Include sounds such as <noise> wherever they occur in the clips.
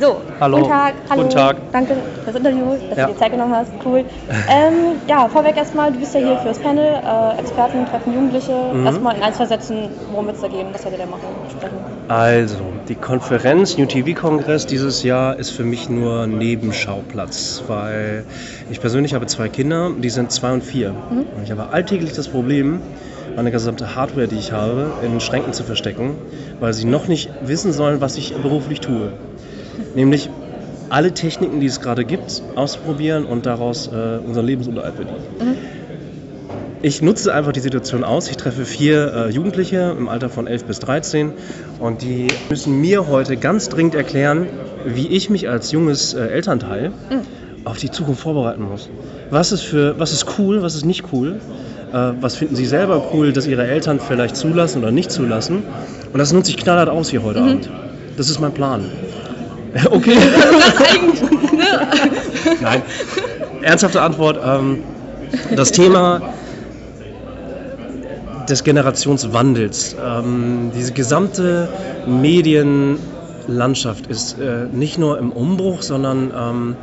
So, Hallo. guten Tag. Hallo. Guten Tag. Danke fürs Interview, dass Ja. du dir Zeit genommen hast. Cool. ähm, ja, vorweg erstmal, du bist ja hier fürs Panel. Äh, Experten treffen Jugendliche. Mhm. Erstmal in ein, zwei Sätzen, worum wird es da gehen? Was werdet ihr da machen? Sprechen? Also, die Konferenz New TV Kongress dieses Jahr ist für mich nur Nebenschauplatz, weil ich persönlich habe zwei Kinder, die sind zwei und vier. Mhm. Und ich habe alltäglich das Problem, meine gesamte Hardware, die ich habe, in Schränken zu verstecken, weil sie noch nicht wissen sollen, was ich beruflich tue. Nämlich alle Techniken, die es gerade gibt, ausprobieren und daraus äh, unseren Lebensunterhalt verdienen. Mhm. Ich nutze einfach die Situation aus. Ich treffe vier äh, Jugendliche im Alter von 11 bis 13 und die müssen mir heute ganz dringend erklären, wie ich mich als junges äh, Elternteil Mhm. auf die Zukunft vorbereiten muss. Was ist, für, was ist cool, was ist nicht cool? Äh, was finden sie selber cool, dass ihre Eltern vielleicht zulassen oder nicht zulassen? Und das nutze ich knallhart aus hier heute Abend. Das ist mein Plan. <laughs> Okay. <laughs> Nein. Ernsthafte Antwort. Ähm, das Thema des Generationswandels. Ähm, diese gesamte Medienlandschaft ist äh, nicht nur im Umbruch, sondern ähm,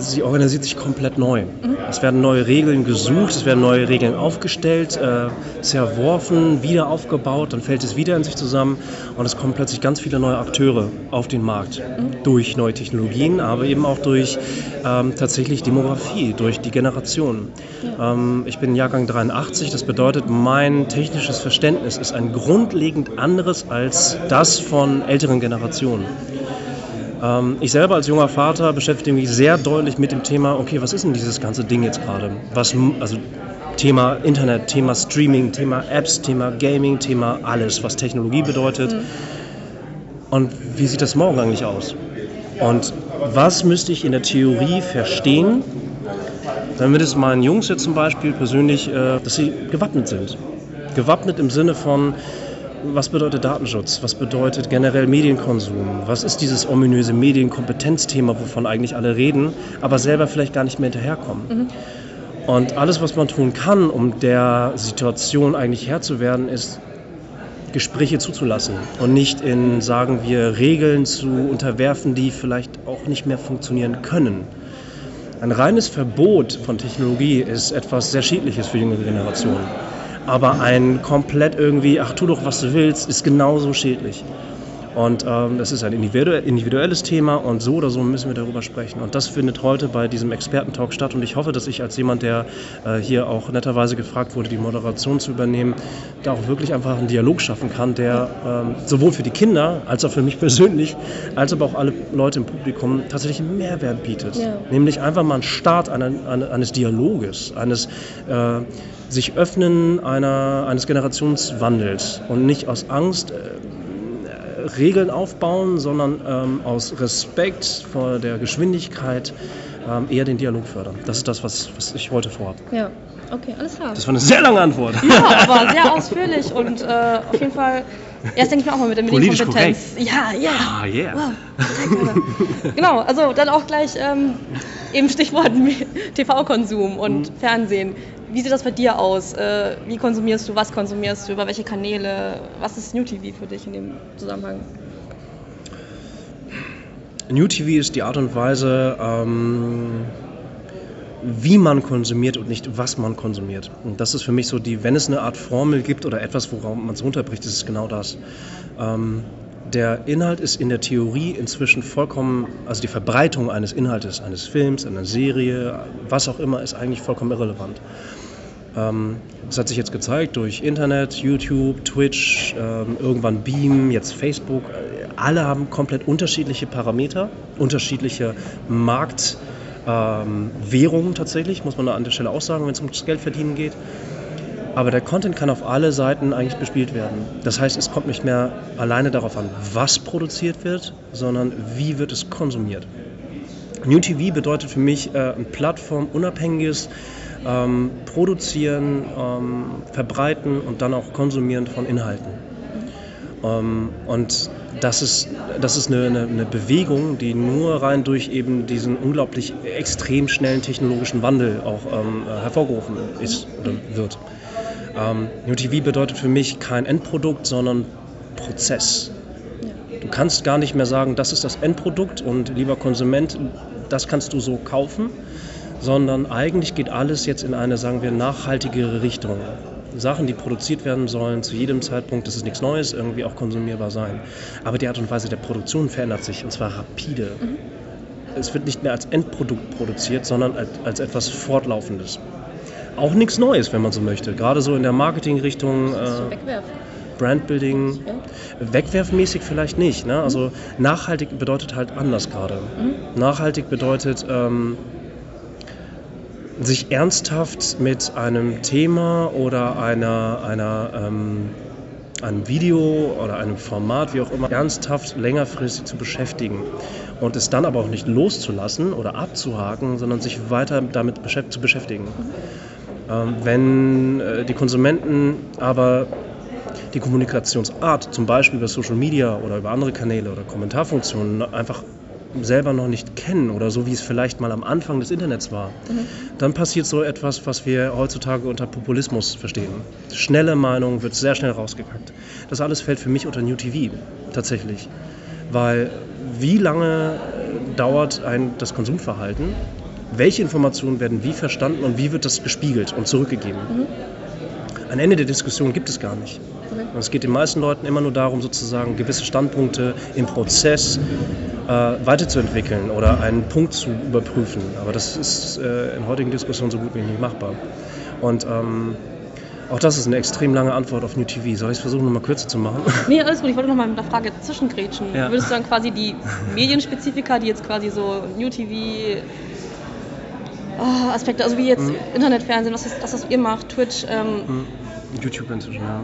sie organisiert sich komplett neu. Es werden neue Regeln gesucht, es werden neue Regeln aufgestellt, äh, zerworfen, wieder aufgebaut, dann fällt es wieder in sich zusammen und es kommen plötzlich ganz viele neue Akteure auf den Markt. Durch neue Technologien, aber eben auch durch ähm, tatsächlich Demografie, durch die Generation. Ähm, ich bin Jahrgang 83, das bedeutet, mein technisches Verständnis ist ein grundlegend anderes als das von älteren Generationen. Ähm, ich selber als junger Vater beschäftige mich sehr deutlich mit dem Thema, okay, was ist denn dieses ganze Ding jetzt gerade? Was, also Thema Internet, Thema Streaming, Thema Apps, Thema Gaming, Thema alles, was Technologie bedeutet. Und wie sieht das morgen eigentlich aus? Und was müsste ich in der Theorie verstehen, damit es meinen Jungs jetzt zum Beispiel persönlich, äh, dass sie gewappnet sind? Gewappnet im Sinne von, was bedeutet Datenschutz? Was bedeutet generell Medienkonsum? Was ist dieses ominöse Medienkompetenzthema, wovon eigentlich alle reden, aber selber vielleicht gar nicht mehr hinterherkommen? Und alles, was man tun kann, um der Situation eigentlich Herr zu werden, ist Gespräche zuzulassen und nicht in, sagen wir, Regeln zu unterwerfen, die vielleicht auch nicht mehr funktionieren können. Ein reines Verbot von Technologie ist etwas sehr Schädliches für jüngere Generationen. Aber ein komplett irgendwie, ach tu doch, was du willst, ist genauso schädlich. Und ähm, das ist ein individu individuelles Thema und so oder so müssen wir darüber sprechen. Und das findet heute bei diesem Expertentalk statt. Und ich hoffe, dass ich als jemand, der äh, hier auch netterweise gefragt wurde, die Moderation zu übernehmen, da auch wirklich einfach einen Dialog schaffen kann, der ähm, sowohl für die Kinder als auch für mich <laughs> persönlich, als aber auch alle Leute im Publikum tatsächlich einen Mehrwert bietet. Ja. Nämlich einfach mal einen Start einer, eine- eines Dialoges, eines äh, sich öffnen einer, eines Generationswandels und nicht aus Angst äh, Regeln aufbauen, sondern ähm, aus Respekt vor der Geschwindigkeit ähm, eher den Dialog fördern. Das ist das, was, was ich heute vorhabe. Ja, okay, alles klar. Das war eine sehr lange Antwort. Ja, aber sehr ausführlich und äh, auf jeden Fall, erst denke ich mir auch mal mit der Medienkompetenz. Ja, ja. Ah, yeah. Wow, genau, also dann auch gleich ähm, eben Stichwort <laughs> TV-Konsum und Fernsehen. Wie sieht das bei dir aus? Äh, wie konsumierst du? Was konsumierst du? Über welche Kanäle? Was ist New TV für dich in dem Zusammenhang? New TV ist die Art und Weise, ähm, wie man konsumiert und nicht was man konsumiert. Und das ist für mich so die, wenn es eine Art Formel gibt oder etwas, worauf man es runterbricht, ist es genau das. Ähm, der Inhalt ist in der Theorie inzwischen vollkommen, also die Verbreitung eines Inhaltes, eines Films, einer Serie, was auch immer, ist eigentlich vollkommen irrelevant. Ähm, das hat sich jetzt gezeigt durch Internet, YouTube, Twitch, ähm, irgendwann Beam, jetzt Facebook. Alle haben komplett unterschiedliche Parameter, unterschiedliche Marktwährungen ähm, tatsächlich, muss man da an der Stelle auch sagen, wenn es ums Geldverdienen geht. Aber der Content kann auf alle Seiten eigentlich bespielt werden. Das heißt, es kommt nicht mehr alleine darauf an, was produziert wird, sondern wie wird es konsumiert. New TV bedeutet für mich äh, ein plattformunabhängiges ähm, Produzieren, ähm, Verbreiten und dann auch Konsumieren von Inhalten. Ähm, und das ist, das ist eine, eine, eine Bewegung, die nur rein durch eben diesen unglaublich extrem schnellen technologischen Wandel auch ähm, äh, hervorgerufen ist oder wird. Ähm, New TV bedeutet für mich kein Endprodukt, sondern Prozess. Du kannst gar nicht mehr sagen, das ist das Endprodukt und lieber Konsument, das kannst du so kaufen, sondern eigentlich geht alles jetzt in eine, sagen wir, nachhaltigere Richtung. Sachen, die produziert werden sollen, zu jedem Zeitpunkt, das ist nichts Neues, irgendwie auch konsumierbar sein. Aber die Art und Weise der Produktion verändert sich und zwar rapide. Mhm. Es wird nicht mehr als Endprodukt produziert, sondern als, als etwas Fortlaufendes. Auch nichts Neues, wenn man so möchte. Gerade so in der Marketingrichtung. Äh, Brandbuilding. Ja. Wegwerfmäßig vielleicht nicht. Ne? Also mhm. nachhaltig bedeutet halt anders gerade. Mhm. Nachhaltig bedeutet. Ähm, sich ernsthaft mit einem Thema oder einer, einer, ähm, einem Video oder einem Format, wie auch immer, ernsthaft längerfristig zu beschäftigen und es dann aber auch nicht loszulassen oder abzuhaken, sondern sich weiter damit beschäft zu beschäftigen. Ähm, wenn äh, die Konsumenten aber die Kommunikationsart, zum Beispiel über Social Media oder über andere Kanäle oder Kommentarfunktionen, einfach selber noch nicht kennen oder so wie es vielleicht mal am Anfang des Internets war, mhm. dann passiert so etwas, was wir heutzutage unter Populismus verstehen. Schnelle Meinung wird sehr schnell rausgekackt. Das alles fällt für mich unter New TV tatsächlich, weil wie lange dauert ein das Konsumverhalten? Welche Informationen werden wie verstanden und wie wird das gespiegelt und zurückgegeben? Mhm. Ein Ende der Diskussion gibt es gar nicht. Und es geht den meisten Leuten immer nur darum, sozusagen gewisse Standpunkte im Prozess äh, weiterzuentwickeln oder einen Punkt zu überprüfen. Aber das ist äh, in heutigen Diskussionen so gut wie nicht machbar. Und ähm, auch das ist eine extrem lange Antwort auf New TV. Soll ich es versuchen, nochmal kürzer zu machen? Nee, alles gut. Ich wollte noch mal mit einer Frage zwischengrätschen. Ja. Würdest du dann quasi die Medienspezifika, die jetzt quasi so New TV oh, Aspekte, also wie jetzt mhm. Internetfernsehen, was, ist, was das ihr macht, Twitch. Ähm, mhm. YouTube inzwischen, ja.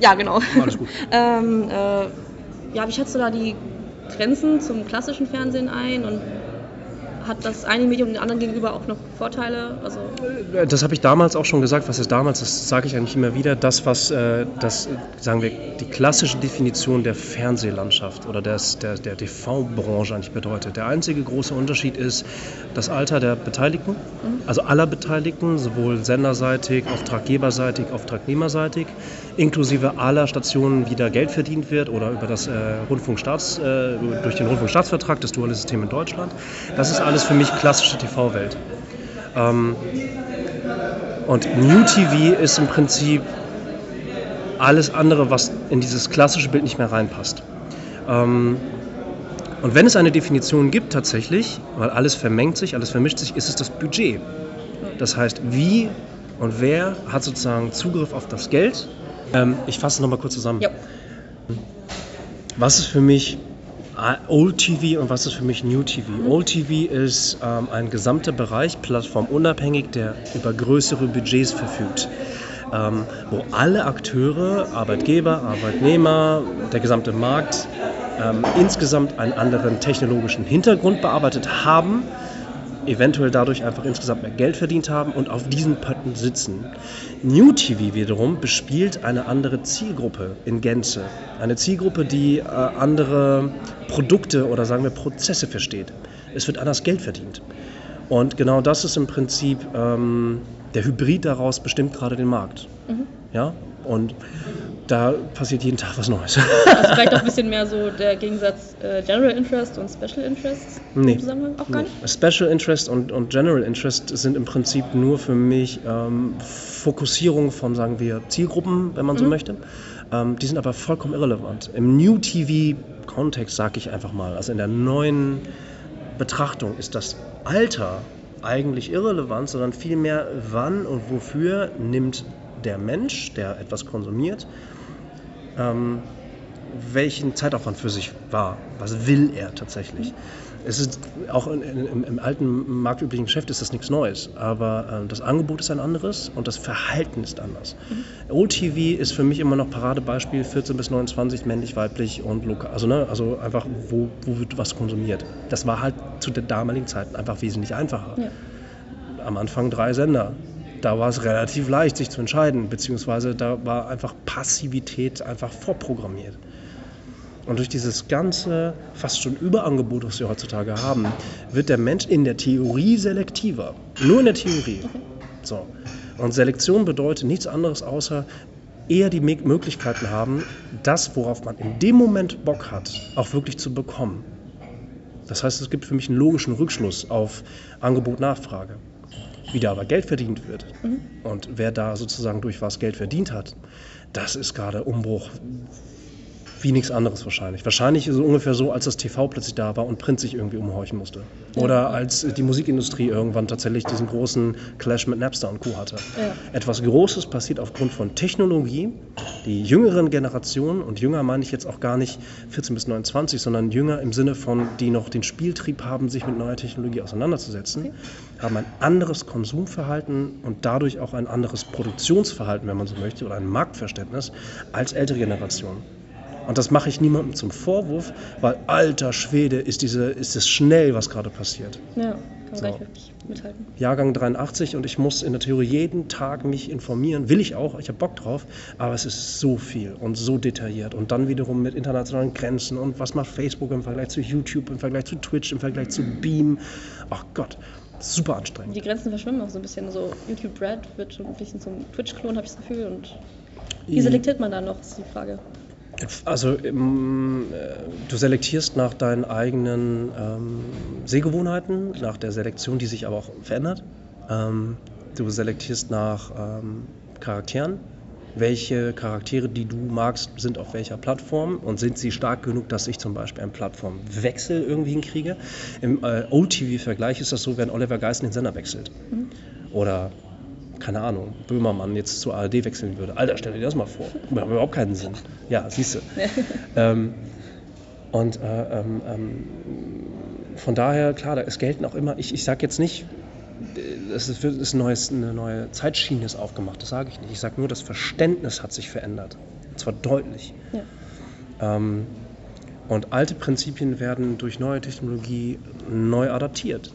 Ja, genau. Alles gut. <laughs> ähm, äh, ja, wie schätzt du da die Grenzen zum klassischen Fernsehen ein und hat das eine Medium dem anderen gegenüber auch noch Vorteile? Also das habe ich damals auch schon gesagt. Was ist damals? Das sage ich eigentlich immer wieder. Das, was äh, das, sagen wir, die klassische Definition der Fernsehlandschaft oder des, der, der TV-Branche eigentlich bedeutet. Der einzige große Unterschied ist das Alter der Beteiligten, mhm. also aller Beteiligten, sowohl senderseitig, auftraggeberseitig, auftragnehmerseitig, inklusive aller Stationen, wie da Geld verdient wird oder über das äh, Rundfunkstaats, äh, durch den Rundfunkstaatsvertrag, das duale System in Deutschland. Das ist alles alles für mich klassische TV-Welt. Ähm, und New TV ist im Prinzip alles andere, was in dieses klassische Bild nicht mehr reinpasst. Ähm, und wenn es eine Definition gibt tatsächlich, weil alles vermengt sich, alles vermischt sich, ist es das Budget. Das heißt, wie und wer hat sozusagen Zugriff auf das Geld? Ähm, ich fasse es nochmal kurz zusammen. Ja. Was ist für mich Old TV und was ist für mich New TV? Mhm. Old TV ist ähm, ein gesamter Bereich, plattformunabhängig, der über größere Budgets verfügt. Ähm, wo alle Akteure, Arbeitgeber, Arbeitnehmer, der gesamte Markt ähm, insgesamt einen anderen technologischen Hintergrund bearbeitet haben eventuell dadurch einfach insgesamt mehr Geld verdient haben und auf diesen Pötten sitzen. New TV wiederum bespielt eine andere Zielgruppe in Gänze. Eine Zielgruppe, die äh, andere Produkte oder sagen wir Prozesse versteht. Es wird anders Geld verdient. Und genau das ist im Prinzip ähm, der Hybrid daraus bestimmt gerade den Markt. Mhm. Ja? Und da passiert jeden Tag was Neues. Also vielleicht auch ein bisschen mehr so der Gegensatz äh, General Interest und Special Interest nee. im Zusammenhang auch gar nicht? Special Interest und, und General Interest sind im Prinzip nur für mich ähm, Fokussierung von, sagen wir, Zielgruppen, wenn man so mhm. möchte. Ähm, die sind aber vollkommen irrelevant. Im New TV-Kontext sage ich einfach mal, also in der neuen Betrachtung ist das Alter eigentlich irrelevant, sondern vielmehr wann und wofür nimmt der Mensch, der etwas konsumiert, ähm, welchen Zeitaufwand für sich wahr. Was will er tatsächlich? Es ist auch in, in, im alten marktüblichen Geschäft ist das nichts Neues, aber äh, das Angebot ist ein anderes und das Verhalten ist anders. Mhm. OTV ist für mich immer noch Paradebeispiel 14 bis 29 männlich, weiblich und lokal. Also, ne, also einfach, wo, wo wird was konsumiert. Das war halt zu der damaligen Zeit einfach wesentlich einfacher. Ja. Am Anfang drei Sender, da war es relativ leicht, sich zu entscheiden, beziehungsweise da war einfach Passivität einfach vorprogrammiert. Und durch dieses ganze, fast schon Überangebot, was wir heutzutage haben, wird der Mensch in der Theorie selektiver. Nur in der Theorie. So. Und Selektion bedeutet nichts anderes außer eher die Möglichkeiten haben, das, worauf man in dem Moment Bock hat, auch wirklich zu bekommen. Das heißt, es gibt für mich einen logischen Rückschluss auf Angebot-Nachfrage. Wie da aber Geld verdient wird und wer da sozusagen durch was Geld verdient hat, das ist gerade Umbruch wie nichts anderes wahrscheinlich. Wahrscheinlich ist es ungefähr so, als das TV plötzlich da war und Print sich irgendwie umhorchen musste. Oder als die Musikindustrie irgendwann tatsächlich diesen großen Clash mit Napster und Co. hatte. Ja. Etwas Großes passiert aufgrund von Technologie. Die jüngeren Generationen, und jünger meine ich jetzt auch gar nicht 14 bis 29, sondern jünger im Sinne von, die noch den Spieltrieb haben, sich mit neuer Technologie auseinanderzusetzen, haben ein anderes Konsumverhalten und dadurch auch ein anderes Produktionsverhalten, wenn man so möchte, oder ein Marktverständnis als ältere Generationen. Und das mache ich niemandem zum Vorwurf, weil alter Schwede ist, diese, ist es schnell, was gerade passiert. Ja, kann man So. gleich wirklich mithalten. Jahrgang 83 und ich muss in der Theorie jeden Tag mich informieren. Will ich auch, ich habe Bock drauf, aber es ist so viel und so detailliert. Und dann wiederum mit internationalen Grenzen und was macht Facebook im Vergleich zu YouTube, im Vergleich zu Twitch, im Vergleich zu Beam. Ach Gott, super anstrengend. Die Grenzen verschwimmen auch so ein bisschen. So YouTube Red wird schon ein bisschen zum Twitch-Klon, habe ich das Gefühl. Und wie selektiert man da noch, ist die Frage. Also ähm, äh, du selektierst nach deinen eigenen ähm, Sehgewohnheiten, nach der Selektion, die sich aber auch verändert. Ähm, du selektierst nach ähm, Charakteren. Welche Charaktere, die du magst, sind auf welcher Plattform und sind sie stark genug, dass ich zum Beispiel einen Plattformwechsel irgendwie hinkriege? Im äh, OTV-Vergleich ist das so, wenn Oliver Geissen den Sender wechselt. Oder keine Ahnung, Böhmermann jetzt zur ARD wechseln würde. Alter, stell dir das mal vor. Macht überhaupt keinen Sinn. Ja, siehst du. <laughs> ähm, und äh, ähm, ähm, von daher, klar, es gelten auch immer, ich, ich sage jetzt nicht, äh, es ist, es ist ein neues, eine neue Zeitschiene ist aufgemacht, das sage ich nicht. Ich sage nur, das Verständnis hat sich verändert. Und zwar deutlich. Ja. Ähm, und alte Prinzipien werden durch neue Technologie neu adaptiert.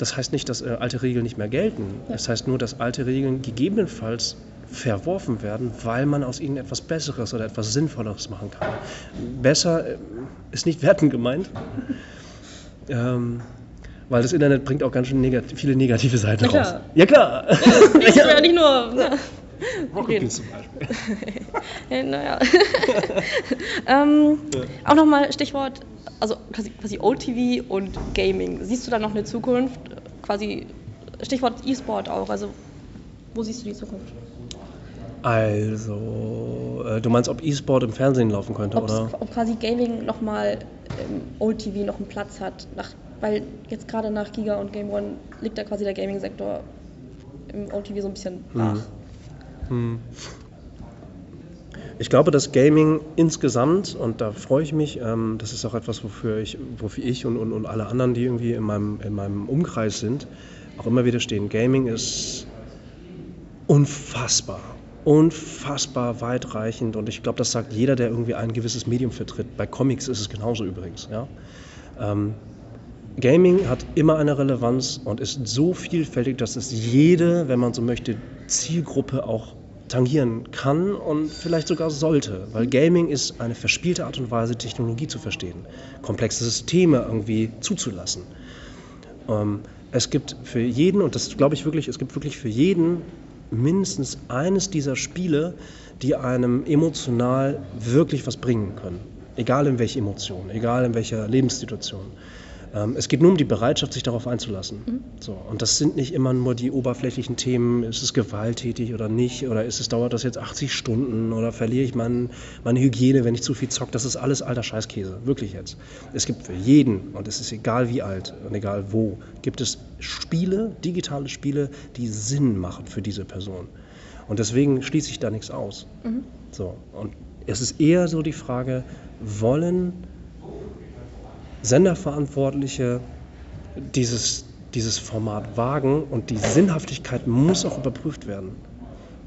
Das heißt nicht, dass äh, alte Regeln nicht mehr gelten. Ja. Das heißt nur, dass alte Regeln gegebenenfalls verworfen werden, weil man aus ihnen etwas Besseres oder etwas Sinnvolleres machen kann. Besser äh, ist nicht wertend gemeint, <laughs> ähm, weil das Internet bringt auch ganz schön negat viele negative Seiten Na raus. klar. Ja klar. Ich will ja nicht nur. <laughs> Ne, Rocket. Beans zum Beispiel. <laughs> Ja, naja. ähm, Auch nochmal Stichwort, also quasi, quasi OTV und Gaming. Siehst du da noch eine Zukunft? Quasi Stichwort E-Sport auch. Also wo siehst du die Zukunft? Also, äh, du meinst, ob E-Sport im Fernsehen laufen könnte, Ob's, oder? ob quasi Gaming nochmal im OTV noch einen Platz hat. Nach, weil jetzt gerade nach Giga und Game One liegt da quasi der Gaming-Sektor im OTV so ein bisschen brach. Hm. Ich glaube, dass Gaming insgesamt, und da freue ich mich, ähm, das ist auch etwas, wofür ich, wofür ich und, und, und alle anderen, die irgendwie in meinem, in meinem Umkreis sind, auch immer wieder stehen. Gaming ist unfassbar, unfassbar weitreichend und ich glaube, das sagt jeder, der irgendwie ein gewisses Medium vertritt. Bei Comics ist es genauso übrigens. Ja? Ähm, Gaming hat immer eine Relevanz und ist so vielfältig, dass es jede, wenn man so möchte, Zielgruppe auch tangieren kann und vielleicht sogar sollte. Weil Gaming ist eine verspielte Art und Weise, Technologie zu verstehen, komplexe Systeme irgendwie zuzulassen. Ähm, es gibt für jeden, und das glaube ich wirklich, es gibt wirklich für jeden mindestens eines dieser Spiele, die einem emotional wirklich was bringen können. Egal in welche Emotion, egal in welcher Lebenssituation. Ähm, es geht nur um die Bereitschaft, sich darauf einzulassen. So, und das sind nicht immer nur die oberflächlichen Themen, ist es gewalttätig oder nicht, oder ist es, dauert das jetzt 80 Stunden oder verliere ich mein, meine Hygiene, wenn ich zu viel zocke. Das ist alles alter Scheißkäse, wirklich jetzt. Es gibt für jeden, und es ist egal wie alt und egal wo, gibt es Spiele, digitale Spiele, die Sinn machen für diese Person. Und deswegen schließe ich da nichts aus. Mhm. So, und es ist eher so die Frage, wollen Senderverantwortliche dieses, dieses Format wagen und die Sinnhaftigkeit muss auch überprüft werden.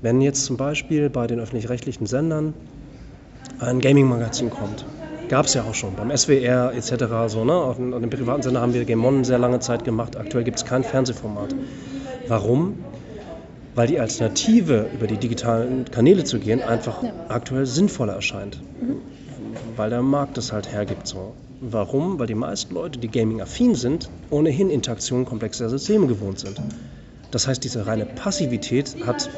Wenn jetzt zum Beispiel bei den öffentlich-rechtlichen Sendern ein Gaming-Magazin kommt, gab es ja auch schon beim SWR etc. So, ne? Auf, dem privaten Sender haben wir Game On sehr lange Zeit gemacht. Aktuell gibt es kein Fernsehformat. Warum? Weil die Alternative, über die digitalen Kanäle zu gehen, einfach Ja. aktuell sinnvoller erscheint. Weil der Markt es halt hergibt so. Warum? Weil die meisten Leute, die gaming-affin sind, ohnehin Interaktionen komplexer Systeme gewohnt sind. Das heißt, diese reine Passivität hat,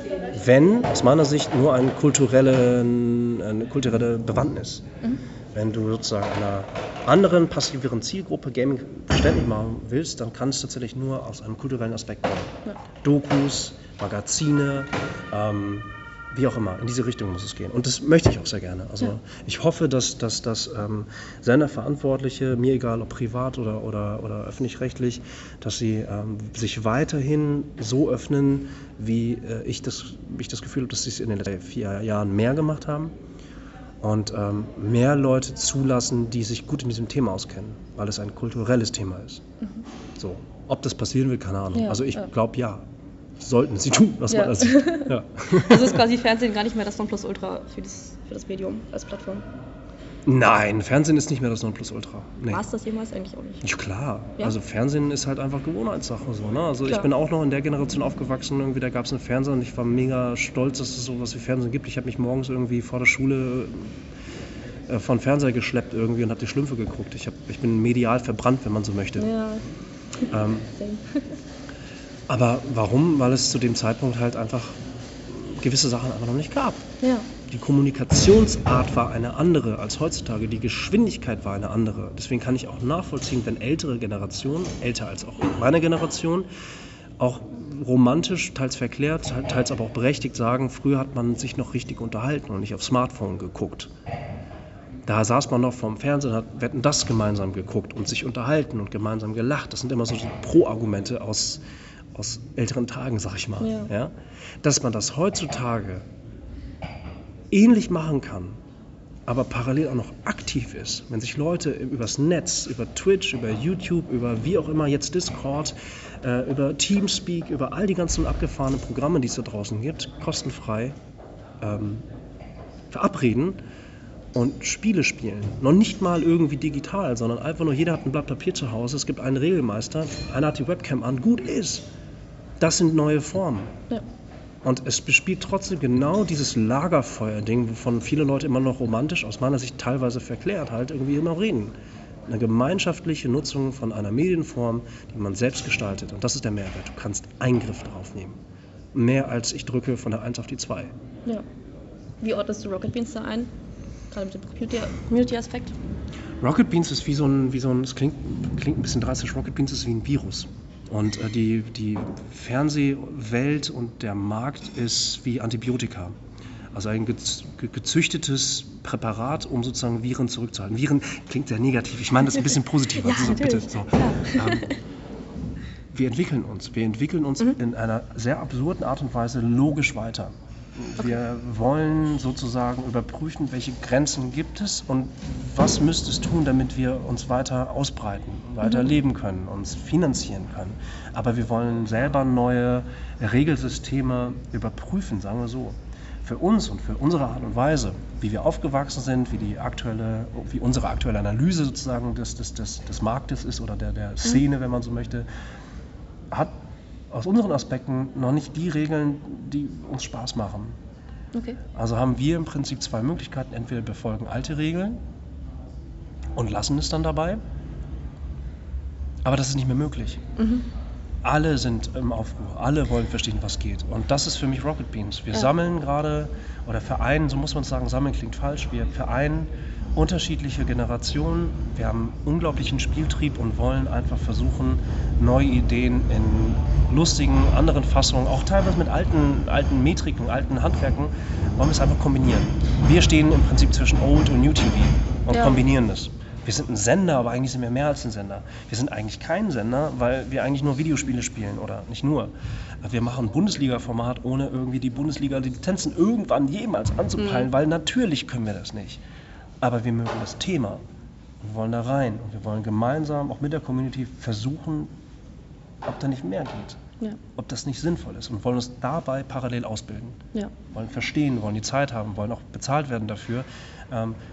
wenn, aus meiner Sicht, nur eine kulturelle, eine kulturelle Bewandtnis. Mhm. Wenn du sozusagen einer anderen, passiveren Zielgruppe Gaming verständlich machen willst, dann kann es tatsächlich nur aus einem kulturellen Aspekt kommen. Ja. Dokus, Magazine, ähm, wie auch immer, in diese Richtung muss es gehen. Und das möchte ich auch sehr gerne. Also ja. ich hoffe, dass, dass, dass ähm, Senderverantwortliche, mir egal ob privat oder, oder, oder öffentlich-rechtlich, dass sie ähm, sich weiterhin so öffnen, wie äh, ich, das, ich das Gefühl habe, dass sie es in den letzten vier Jahren mehr gemacht haben. Und ähm, mehr Leute zulassen, die sich gut in diesem Thema auskennen, weil es ein kulturelles Thema ist. Mhm. So, ob das passieren will, keine Ahnung. Ja, also ich ja. glaube ja sollten sie tun, was ja. man sieht. <laughs> Ja. Also ist quasi Fernsehen gar nicht mehr das Nonplusultra für das, für das Medium als Plattform. Nein, Fernsehen ist nicht mehr das Nonplusultra. Nee. War es das jemals eigentlich auch nicht? Ja, klar. Ja? Also Fernsehen ist halt einfach Gewohnheitssache. So, ne? Also klar. ich bin auch noch in der Generation aufgewachsen, irgendwie, da gab es einen Fernseher und ich war mega stolz, dass es sowas wie Fernsehen gibt. Ich habe mich morgens irgendwie vor der Schule äh, von Fernseher geschleppt irgendwie und habe die Schlümpfe geguckt. Ich, hab, ich bin medial verbrannt, wenn man so möchte. Ja. Ähm, <laughs> aber warum? Weil es zu dem Zeitpunkt halt einfach gewisse Sachen einfach noch nicht gab. Ja. Die Kommunikationsart war eine andere als heutzutage. Die Geschwindigkeit war eine andere. Deswegen kann ich auch nachvollziehen, wenn ältere Generationen, älter als auch meine Generation, auch romantisch, teils verklärt, teils aber auch berechtigt sagen, früher hat man sich noch richtig unterhalten und nicht auf Smartphone geguckt. Da saß man noch vorm Fernsehen, hat wetten das gemeinsam geguckt und sich unterhalten und gemeinsam gelacht. Das sind immer so Pro-Argumente aus aus älteren Tagen, sag ich mal. Ja. ja. Dass man das heutzutage ähnlich machen kann, aber parallel auch noch aktiv ist, wenn sich Leute übers Netz, über Twitch, über YouTube, über wie auch immer jetzt Discord, äh, über Teamspeak, über all die ganzen abgefahrenen Programme, die es da draußen gibt, kostenfrei ähm, verabreden und Spiele spielen. Noch nicht mal irgendwie digital, sondern einfach nur jeder hat ein Blatt Papier zu Hause, es gibt einen Regelmeister, einer hat die Webcam an, gut ist. Das sind neue Formen. Ja. Und es bespielt trotzdem genau dieses Lagerfeuer-Ding, wovon viele Leute immer noch romantisch, aus meiner Sicht teilweise verklärt, halt irgendwie immer reden. Eine gemeinschaftliche Nutzung von einer Medienform, die man selbst gestaltet. Und das ist der Mehrwert. Du kannst Eingriff darauf nehmen. Mehr als ich drücke von der 1 auf die 2. Ja. Wie ordnest du Rocket Beans da ein? Gerade mit dem Community-Aspekt? Rocket Beans ist wie so ein, wie so ein es klingt, klingt ein bisschen drastisch, Rocket Beans ist wie ein Virus. Und äh, die, die Fernsehwelt und der Markt ist wie Antibiotika. Also ein gezüchtetes Präparat, um sozusagen Viren zurückzuhalten. Viren klingt sehr negativ. Ich meine das ein bisschen <laughs> positiver. ja, also, bitte. So. Ähm, wir entwickeln uns. Wir entwickeln uns mhm. in einer sehr absurden Art und Weise logisch weiter. Wir wollen sozusagen überprüfen, welche Grenzen gibt es und was müsste es tun, damit wir uns weiter ausbreiten, weiter mhm. leben können, uns finanzieren können. Aber wir wollen selber neue Regelsysteme überprüfen, sagen wir so. Für uns und für unsere Art und Weise, wie wir aufgewachsen sind, wie, die aktuelle, wie unsere aktuelle Analyse sozusagen des, des, des, des Marktes ist oder der, der mhm. Szene, wenn man so möchte, hat aus unseren Aspekten noch nicht die Regeln, die uns Spaß machen. Okay. Also haben wir im Prinzip zwei Möglichkeiten. Entweder befolgen alte Regeln und lassen es dann dabei, aber das ist nicht mehr möglich. Mhm. Alle sind im Aufruhr, alle wollen verstehen, was geht. Und das ist für mich Rocket Beans. Wir ja. sammeln gerade, oder vereinen, so muss man sagen, sammeln klingt falsch, wir vereinen unterschiedliche Generationen. Wir haben unglaublichen Spieltrieb und wollen einfach versuchen, neue Ideen in lustigen, anderen Fassungen, auch teilweise mit alten, alten Metriken, alten Handwerken, wollen wir es einfach kombinieren. Wir stehen im Prinzip zwischen Old und New TV und ja. kombinieren das. Wir sind ein Sender, aber eigentlich sind wir mehr als ein Sender. Wir sind eigentlich kein Sender, weil wir eigentlich nur Videospiele spielen oder nicht nur. Wir machen Bundesliga-Format, ohne irgendwie die Bundesliga-Lizenzen irgendwann jemals anzupeilen, mhm. weil natürlich können wir das nicht. Aber wir mögen das Thema und wollen da rein. Und wir wollen gemeinsam, auch mit der Community, versuchen, ob da nicht mehr geht. Ja. Ob das nicht sinnvoll ist und wollen uns dabei parallel ausbilden. Ja. Wollen verstehen, wollen die Zeit haben, wollen auch bezahlt werden dafür,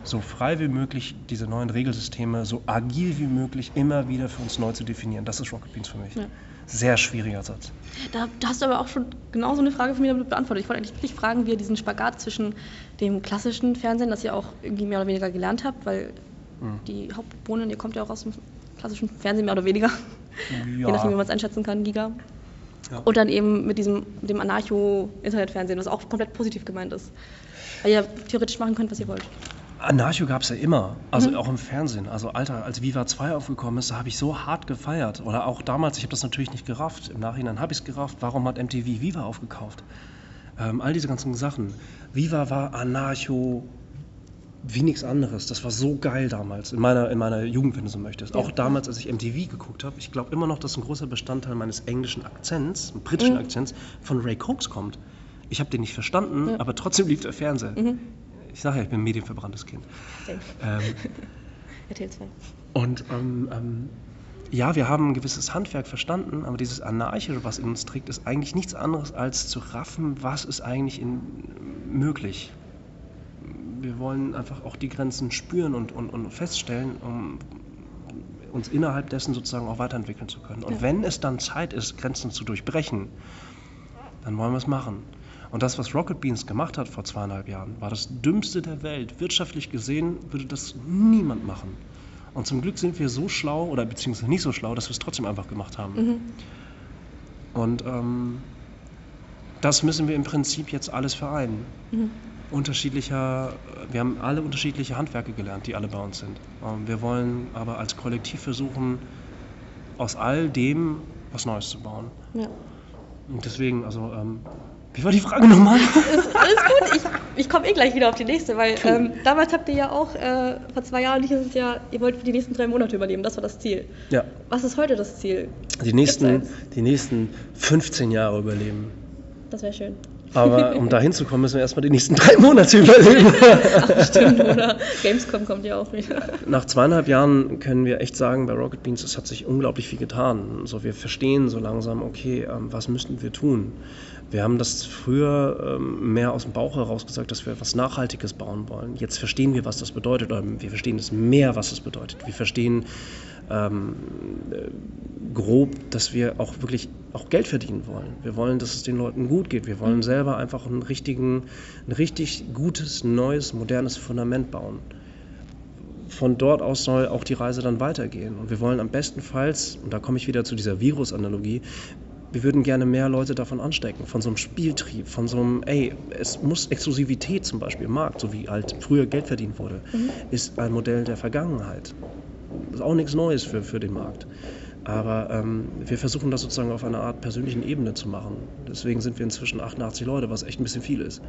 so frei wie möglich diese neuen Regelsysteme, so agil wie möglich immer wieder für uns neu zu definieren. Das ist Rocket Beans für mich. Ja. Sehr schwieriger Satz. Da, da, hast du aber auch schon genau so eine Frage von mir damit beantwortet. Ich wollte eigentlich wirklich fragen, wie ihr diesen Spagat zwischen dem klassischen Fernsehen, das ihr auch irgendwie mehr oder weniger gelernt habt, weil mhm. die Hauptbohnen, ihr kommt ja auch aus dem klassischen Fernsehen mehr oder weniger. Ja. Je nachdem, wie man es einschätzen kann, Giga. Ja. Und dann eben mit diesem dem Anarcho-Internetfernsehen, was auch komplett positiv gemeint ist. Weil ihr theoretisch machen könnt, was ihr wollt. Anarcho gab es ja immer, also mhm. auch im Fernsehen. Also Alter, als Viva 2 aufgekommen ist, da habe ich so hart gefeiert. Oder auch damals, ich habe das natürlich nicht gerafft. Im Nachhinein habe ich es gerafft. Warum hat MTV Viva aufgekauft? Ähm, all diese ganzen Sachen. Viva war Anarcho wie nichts anderes. Das war so geil damals, in meiner, in meiner Jugend, wenn du so möchtest. Ja. Auch damals, als ich MTV geguckt habe. Ich glaube immer noch, dass ein großer Bestandteil meines englischen Akzents, britischen mhm. Akzents, von Ray Cokes kommt. Ich habe den nicht verstanden, ja. aber trotzdem lief der Fernseher. Mhm ich sage ja, ich bin ein medienverbranntes Kind. Ähm, <laughs> Erzähl's mal. Und ähm, ähm, ja, wir haben ein gewisses Handwerk verstanden, aber dieses Anarchische, was in uns trägt, ist eigentlich nichts anderes als zu raffen, was ist eigentlich in, möglich. Wir wollen einfach auch die Grenzen spüren und, und, und feststellen, um uns innerhalb dessen sozusagen auch weiterentwickeln zu können. Und ja. wenn es dann Zeit ist, Grenzen zu durchbrechen, dann wollen wir es machen. Und das, was Rocket Beans gemacht hat vor zweieinhalb Jahren, war das Dümmste der Welt. Wirtschaftlich gesehen würde das niemand machen. Und zum Glück sind wir so schlau, oder beziehungsweise nicht so schlau, dass wir es trotzdem einfach gemacht haben. Mhm. Und ähm, das müssen wir im Prinzip jetzt alles vereinen. Mhm. Unterschiedlicher, wir haben alle unterschiedliche Handwerke gelernt, die alle bei uns sind. Ähm, wir wollen aber als Kollektiv versuchen, aus all dem was Neues zu bauen. Ja. Und deswegen, also ähm, wie war die Frage nochmal? Ist, alles gut, ich, ich komme eh gleich wieder auf die nächste, weil ähm, damals habt ihr ja auch, äh, vor zwei Jahren hieß es ja, ihr wollt die nächsten drei Monate überleben, das war das Ziel. Ja. Was ist heute das Ziel? Die nächsten, die nächsten 15 Jahre überleben. Das wäre schön. Aber <laughs> um da hinzukommen, müssen wir erstmal die nächsten drei Monate überleben. Ach, stimmt, oder? Gamescom kommt ja auch wieder. Nach zweieinhalb Jahren können wir echt sagen, bei Rocket Beans, es hat sich unglaublich viel getan. Also wir verstehen so langsam, okay, ähm, was müssten wir tun? Wir haben das früher ähm, mehr aus dem Bauch heraus gesagt, dass wir etwas Nachhaltiges bauen wollen. Jetzt verstehen wir, was das bedeutet, oder wir verstehen es mehr, was es bedeutet. Wir verstehen ähm, äh, grob, dass wir auch wirklich auch Geld verdienen wollen. Wir wollen, dass es den Leuten gut geht. Wir wollen mhm. selber einfach einen richtigen, ein richtig gutes, neues, modernes Fundament bauen. Von dort aus soll auch die Reise dann weitergehen. Und wir wollen am bestenfalls, und da komme ich wieder zu dieser Virus-Analogie, wir würden gerne mehr Leute davon anstecken, von so einem Spieltrieb, von so einem, ey, es muss Exklusivität zum Beispiel im Markt, so wie halt früher Geld verdient wurde, mhm. ist ein Modell der Vergangenheit. Das ist auch nichts Neues für, für den Markt. Aber ähm, wir versuchen das sozusagen auf einer Art persönlichen Ebene zu machen. Deswegen sind wir inzwischen 88 Leute, was echt ein bisschen viel ist.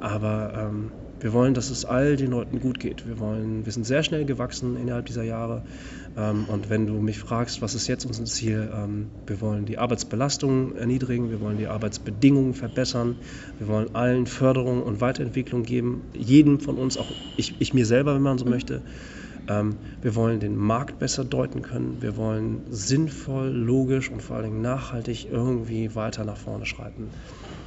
Aber ähm, wir wollen, dass es all den Leuten gut geht. Wir, wollen, wir sind sehr schnell gewachsen innerhalb dieser Jahre. Ähm, und wenn du mich fragst, was ist jetzt unser Ziel, ähm, wir wollen die Arbeitsbelastung erniedrigen, wir wollen die Arbeitsbedingungen verbessern, wir wollen allen Förderung und Weiterentwicklung geben, jedem von uns, auch ich, ich mir selber, wenn man so möchte. Ähm, wir wollen den Markt besser deuten können. Wir wollen sinnvoll, logisch und vor allen Dingen nachhaltig irgendwie weiter nach vorne schreiten.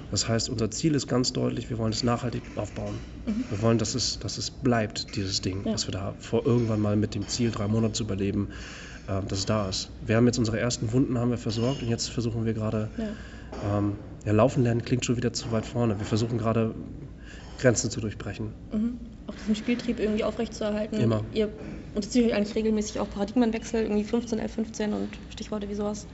Das heißt, unser Ziel ist ganz deutlich, wir wollen es nachhaltig aufbauen. Mhm. Wir wollen, dass es, dass es bleibt, dieses Ding, ja. dass wir da vor irgendwann mal mit dem Ziel, drei Monate zu überleben, äh, dass es da ist. Wir haben jetzt unsere ersten Wunden haben wir versorgt und jetzt versuchen wir gerade, ja. Ähm, ja, laufen lernen klingt schon wieder zu weit vorne. Wir versuchen gerade Grenzen zu durchbrechen. Mhm. Auch diesen Spieltrieb irgendwie aufrechtzuerhalten. Immer. Ihr unterzieht euch eigentlich regelmäßig auch Paradigmenwechsel, irgendwie 15, 11, 15 und Stichworte wie sowas.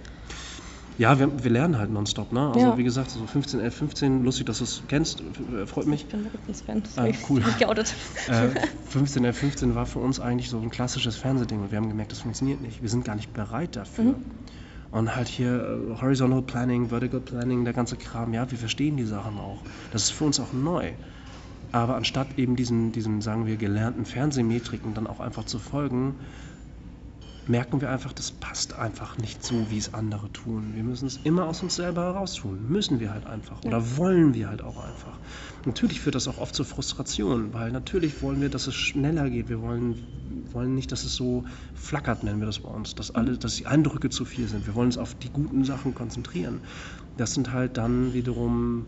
Ja, wir, wir lernen halt nonstop. Ne? Also ja. wie gesagt, so 15, 11, 15, lustig, dass du es kennst, äh, freut mich. Ich bin Rhythmus-Fan, ah, cool. Ich geoutet. <laughs> Äh, 15, 11, 15 war für uns eigentlich so ein klassisches Fernsehding und wir haben gemerkt, das funktioniert nicht. Wir sind gar nicht bereit dafür. Mhm. Und halt hier uh, Horizontal Planning, Vertical Planning, der ganze Kram, ja, wir verstehen die Sachen auch. Das ist für uns auch neu. Aber anstatt eben diesen, diesen, sagen wir, gelernten Fernsehmetriken dann auch einfach zu folgen, merken wir einfach, das passt einfach nicht so, wie es andere tun. Wir müssen es immer aus uns selber heraus tun. Müssen wir halt einfach. Oder wollen wir halt auch einfach. Natürlich führt das auch oft zu Frustration, weil natürlich wollen wir, dass es schneller geht. Wir wollen, wollen nicht, dass es so flackert, nennen wir das bei uns, dass, alle, dass die Eindrücke zu viel sind. Wir wollen uns auf die guten Sachen konzentrieren. Das sind halt dann wiederum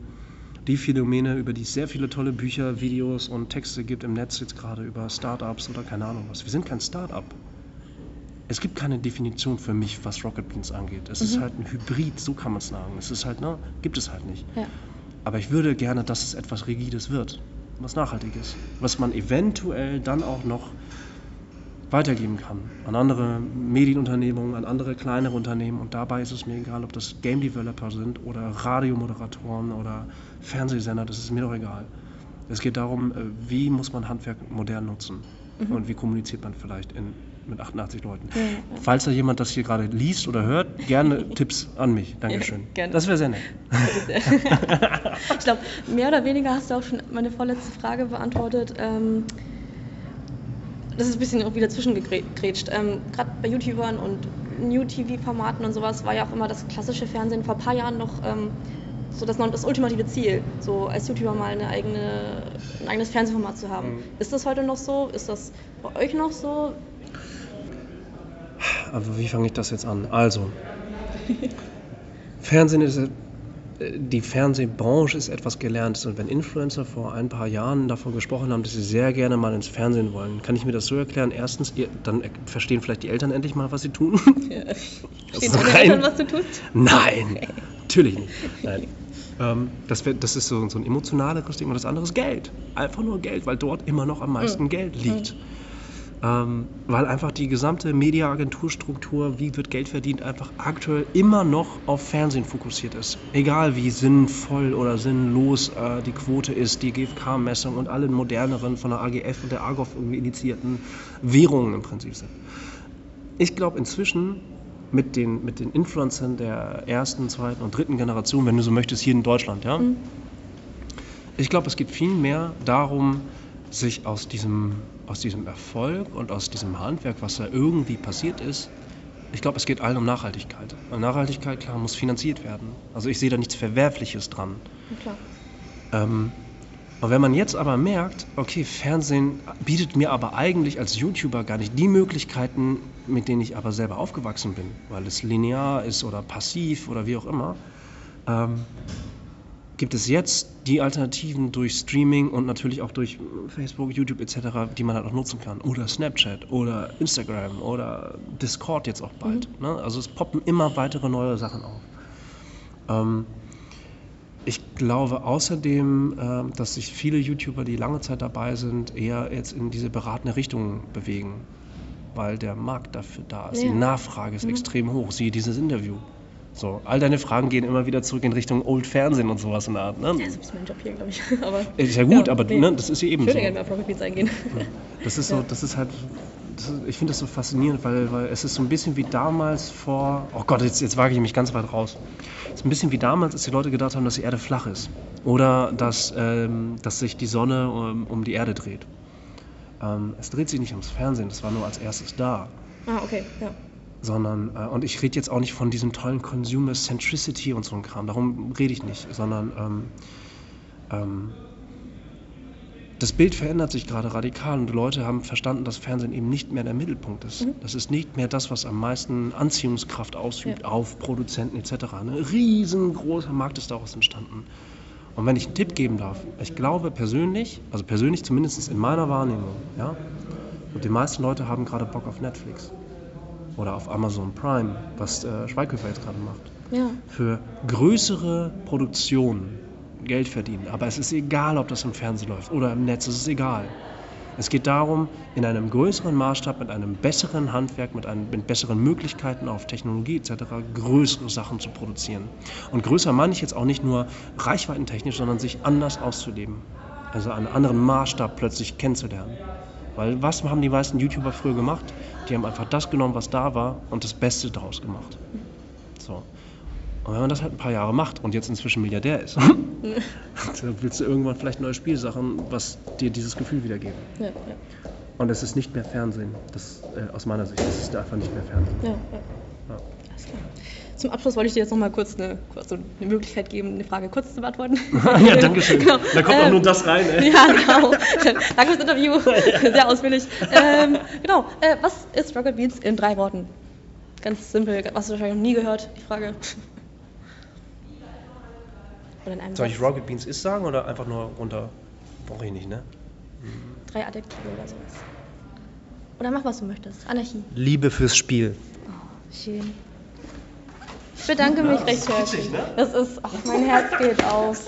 die Phänomene, über die es sehr viele tolle Bücher, Videos und Texte gibt im Netz, jetzt gerade über Startups oder keine Ahnung was. Wir sind kein Startup. Es gibt keine Definition für mich, was Rocket Beans angeht. Es mhm. ist halt ein Hybrid, so kann man es sagen. Es ist halt, ne, gibt es halt nicht. Ja. Aber ich würde gerne, dass es etwas Rigides wird, was nachhaltig ist. Was man eventuell dann auch noch weitergeben kann an andere Medienunternehmungen, an andere kleinere Unternehmen. Und dabei ist es mir egal, ob das Game Developer sind oder Radiomoderatoren oder Fernsehsender, das ist mir doch egal. Es geht darum, äh, wie muss man Handwerk modern nutzen mhm. und wie kommuniziert man vielleicht in, mit 88 Leuten. Ja. Falls da jemand das hier gerade liest oder hört, gerne <laughs> Tipps an mich. Dankeschön. Ja, <laughs> gerne. Das wäre sehr nett. <laughs> ich glaube, mehr oder weniger hast du auch schon meine vorletzte Frage beantwortet. Ähm, das ist ein bisschen auch wieder zwischengegrätscht. Ähm, Gerade bei YouTubern und New-TV-Formaten und sowas war ja auch immer das klassische Fernsehen vor ein paar Jahren noch ähm, so das, das ultimative Ziel, so als YouTuber mal eine eigene, ein eigenes Fernsehformat zu haben. Mhm. Ist das heute noch so? Ist das bei euch noch so? Aber wie fange ich das jetzt an? Also, Fernsehen ist die Fernsehbranche ist etwas Gelerntes und wenn Influencer vor ein paar Jahren davon gesprochen haben, dass sie sehr gerne mal ins Fernsehen wollen, kann ich mir das so erklären. Erstens, ihr, dann verstehen vielleicht die Eltern endlich mal, was sie tun. Ja. <laughs> Verstehen deine Eltern, was du tust? Nein, okay. natürlich nicht. Nein. Ähm, das, wär, das, ist so, so ein emotionaleres Ding und das andere ist Geld. Einfach nur Geld, weil dort immer noch am meisten mhm. Geld liegt. Mhm. Ähm, weil einfach die gesamte Mediaagenturstruktur, wie wird Geld verdient, einfach aktuell immer noch auf Fernsehen fokussiert ist. Egal wie sinnvoll oder sinnlos äh, die Quote ist, die GfK-Messung und alle moderneren von der AGF und der AGOF irgendwie initiierten Währungen im Prinzip sind. Ich glaube inzwischen mit den, mit den Influencern der ersten, zweiten und dritten Generation, wenn du so möchtest, hier in Deutschland, ja. Mhm. Ich glaube, es geht viel mehr darum, sich aus diesem, aus diesem Erfolg und aus diesem Handwerk, was da irgendwie passiert ist, ich glaube, es geht allen um Nachhaltigkeit. Und Nachhaltigkeit, klar, muss finanziert werden. Also ich sehe da nichts Verwerfliches dran. Klar. Ähm, und wenn man jetzt aber merkt, okay, Fernsehen bietet mir aber eigentlich als YouTuber gar nicht die Möglichkeiten, mit denen ich aber selber aufgewachsen bin, weil es linear ist oder passiv oder wie auch immer, ähm, gibt es jetzt die Alternativen durch Streaming und natürlich auch durch Facebook, YouTube etc., die man halt auch nutzen kann. Oder Snapchat oder Instagram oder Discord jetzt auch bald. Mhm. Ne? Also es poppen immer weitere neue Sachen auf. Ähm, ich glaube außerdem, äh, dass sich viele YouTuber, die lange Zeit dabei sind, eher jetzt in diese beratende Richtung bewegen, weil der Markt dafür da ist. Ja. Die Nachfrage ist mhm. extrem hoch. Siehe dieses Interview. So, all deine Fragen gehen immer wieder zurück in Richtung Old Fernsehen und sowas in der Art. Ne? Ja, das ist mein Job hier, glaube ich. <laughs> Aber, ist ja gut, ja, aber nee. ne, das ist ja eben ich würde so. gerne mal Beats eingehen. Das ist so, <laughs> das ist halt, ich finde das so faszinierend, weil, weil es ist so ein bisschen wie damals vor, oh Gott, jetzt, jetzt wage ich mich ganz weit raus. Es ist ein bisschen wie damals, als die Leute gedacht haben, dass die Erde flach ist. Oder dass, ähm, dass sich die Sonne um, um die Erde dreht. Ähm, es dreht sich nicht ums Fernsehen, das war nur als erstes da. Ah, okay, ja sondern, äh, und ich rede jetzt auch nicht von diesem tollen Consumer Centricity und so ein Kram, darum rede ich nicht, sondern ähm, ähm, das Bild verändert sich gerade radikal und die Leute haben verstanden, dass Fernsehen eben nicht mehr der Mittelpunkt ist. Mhm. Das ist nicht mehr das, was am meisten Anziehungskraft ausübt ja. auf Produzenten etc. Ein riesengroßer Markt ist daraus entstanden. Und wenn ich einen Tipp geben darf, ich glaube persönlich, also persönlich zumindest in meiner Wahrnehmung, ja, und die meisten Leute haben gerade Bock auf Netflix oder auf Amazon Prime, was äh, Schweighöfer jetzt gerade macht. Ja. Für größere Produktionen Geld verdienen. Aber es ist egal, ob das im Fernsehen läuft oder im Netz, es ist egal. Es geht darum, in einem größeren Maßstab, mit einem besseren Handwerk, mit, einem, mit besseren Möglichkeiten auf Technologie etc. größere Sachen zu produzieren. Und größer meine ich jetzt auch nicht nur reichweitentechnisch, sondern sich anders auszuleben. Also einen anderen Maßstab plötzlich kennenzulernen. Weil was haben die meisten YouTuber früher gemacht? Die haben einfach das genommen, was da war und das Beste daraus gemacht. So. Und wenn man das halt ein paar Jahre macht und jetzt inzwischen Milliardär ist, <laughs> dann willst du irgendwann vielleicht neue Spielsachen, was dir dieses Gefühl wiedergeben. Ja, ja. Und es ist nicht mehr Fernsehen. Das, äh, aus meiner Sicht, es ist einfach nicht mehr Fernsehen. Ja, ja. ja. Alles klar. Zum Abschluss wollte ich dir jetzt noch mal kurz eine, also eine Möglichkeit geben, eine Frage kurz zu beantworten. <laughs> ja, danke schön. <laughs> genau. Da kommt ähm, auch nur das rein. Ey. Ja, genau. <laughs> danke fürs Interview. Sehr ausführlich. Ähm, genau. Äh, was ist Rocket Beats in drei Worten? Ganz simpel. Was hast du wahrscheinlich noch nie gehört, die Frage. Soll ich Rocket Beans ist sagen oder einfach nur runter? Brauche ich nicht, ne? Mhm. Drei Adjektive oder sowas. Oder mach, was du möchtest. Anarchie. Liebe fürs Spiel. Oh, schön. Ich bedanke mich recht herzlich. Ne? Das ist, ach, mein Herz geht auf.